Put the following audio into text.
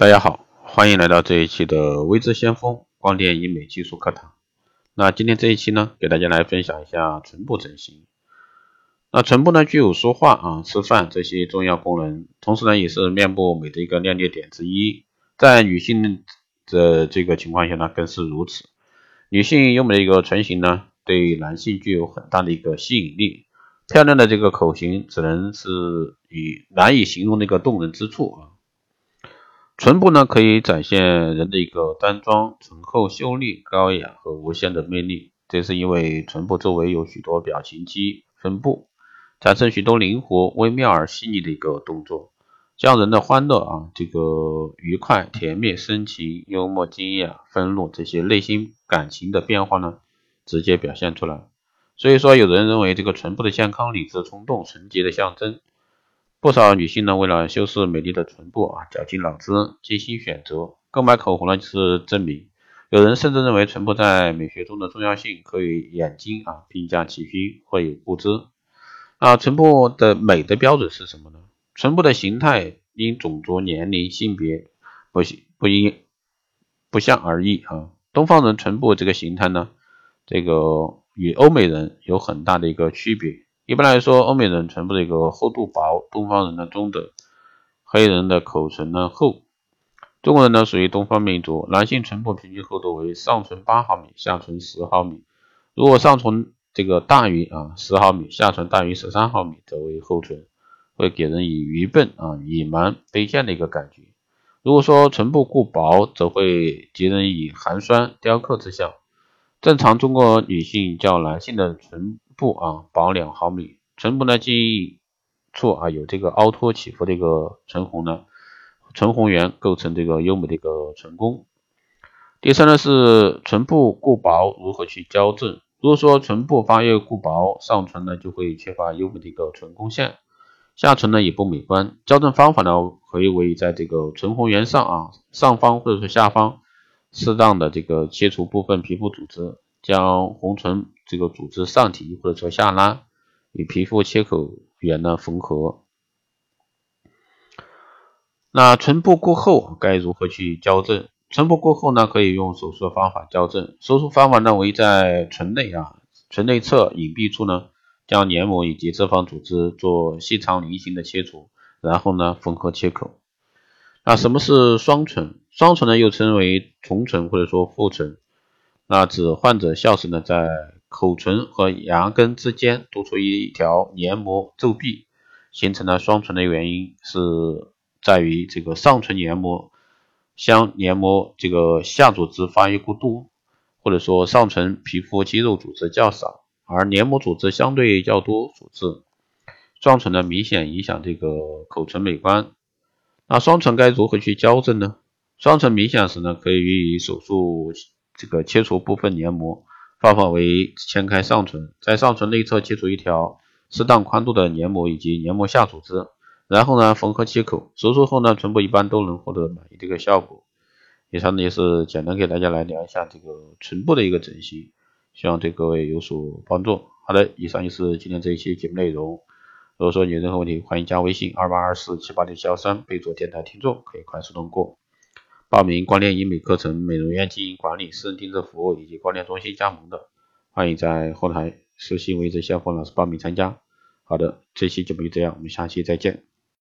大家好，欢迎来到这一期的微知先锋光电医美技术课堂。那今天这一期呢，给大家来分享一下唇部整形。那唇部呢，具有说话啊、吃饭这些重要功能，同时呢，也是面部美的一个亮点点之一。在女性的这个情况下呢，更是如此。女性优美的一个唇形呢，对男性具有很大的一个吸引力。漂亮的这个口型，只能是以难以形容的一个动人之处啊。唇部呢，可以展现人的一个端庄、醇厚、秀丽、高雅和无限的魅力。这是因为唇部周围有许多表情肌分布，产生许多灵活、微妙而细腻的一个动作，将人的欢乐啊，这个愉快、甜蜜、深情、幽默、惊讶、愤怒这些内心感情的变化呢，直接表现出来。所以说，有人认为这个唇部的健康、理智、冲动、纯洁的象征。不少女性呢，为了修饰美丽的唇部啊，绞尽脑汁、精心选择。购买口红呢，就是证明。有人甚至认为唇部在美学中的重要性可与眼睛啊并驾齐驱，或有不知。啊，唇部的美的标准是什么呢？唇部的形态因种族、年龄、性别不不一不相而异啊。东方人唇部这个形态呢，这个。与欧美人有很大的一个区别。一般来说，欧美人唇部的一个厚度薄，东方人的中等，黑人的口唇呢厚。中国人呢属于东方民族，男性唇部平均厚度为上唇八毫米，下唇十毫米。如果上唇这个大于啊十毫米，下唇大于十三毫米，则为厚唇，会给人以愚笨啊野蛮卑贱的一个感觉。如果说唇部过薄，则会给人以寒酸雕刻之象。正常中国女性较男性的唇部啊薄两毫米，唇部呢记忆处啊有这个凹凸起伏的一个唇红呢，唇红缘构成这个优美的一个唇弓。第三呢是唇部过薄如何去矫正？如果说唇部发育过薄，上唇呢就会缺乏优美的一个唇弓线，下唇呢也不美观。矫正方法呢可以为在这个唇红缘上啊上方或者说下方。适当的这个切除部分皮肤组织，将红唇这个组织上提或者说下拉，与皮肤切口缘呢缝合。那唇部过厚该如何去矫正？唇部过厚呢，可以用手术的方法矫正。手术方法呢为在唇内啊唇内侧隐蔽处呢，将黏膜以及脂肪组织做细长菱形的切除，然后呢缝合切口。那什么是双唇？双唇呢，又称为重唇或者说复唇，那指患者笑时呢，在口唇和牙根之间多出一条黏膜皱壁，形成了双唇的原因是在于这个上唇黏膜相黏膜这个下组织发育过多，或者说上唇皮肤肌肉组织较少，而黏膜组织相对较多组织，双唇呢明显影响这个口唇美观。那双唇该如何去矫正呢？双唇明显时呢，可以予以手术这个切除部分黏膜，方法为切开上唇，在上唇内侧切除一条适当宽度的黏膜以及黏膜下组织，然后呢缝合切口。手术后呢，唇部一般都能获得满意的一个效果。以上呢也是简单给大家来聊一下这个唇部的一个整形，希望对各位有所帮助。好的，以上就是今天这一期节目内容。如果说你有任何问题，欢迎加微信二八二四七八六七幺三，备注电台听众，可以快速通过报名光电医美课程、美容院经营管理、私人定制服务以及光电中心加盟的，欢迎在后台私信位置下方老师报名参加。好的，这期节目就这样，我们下期再见。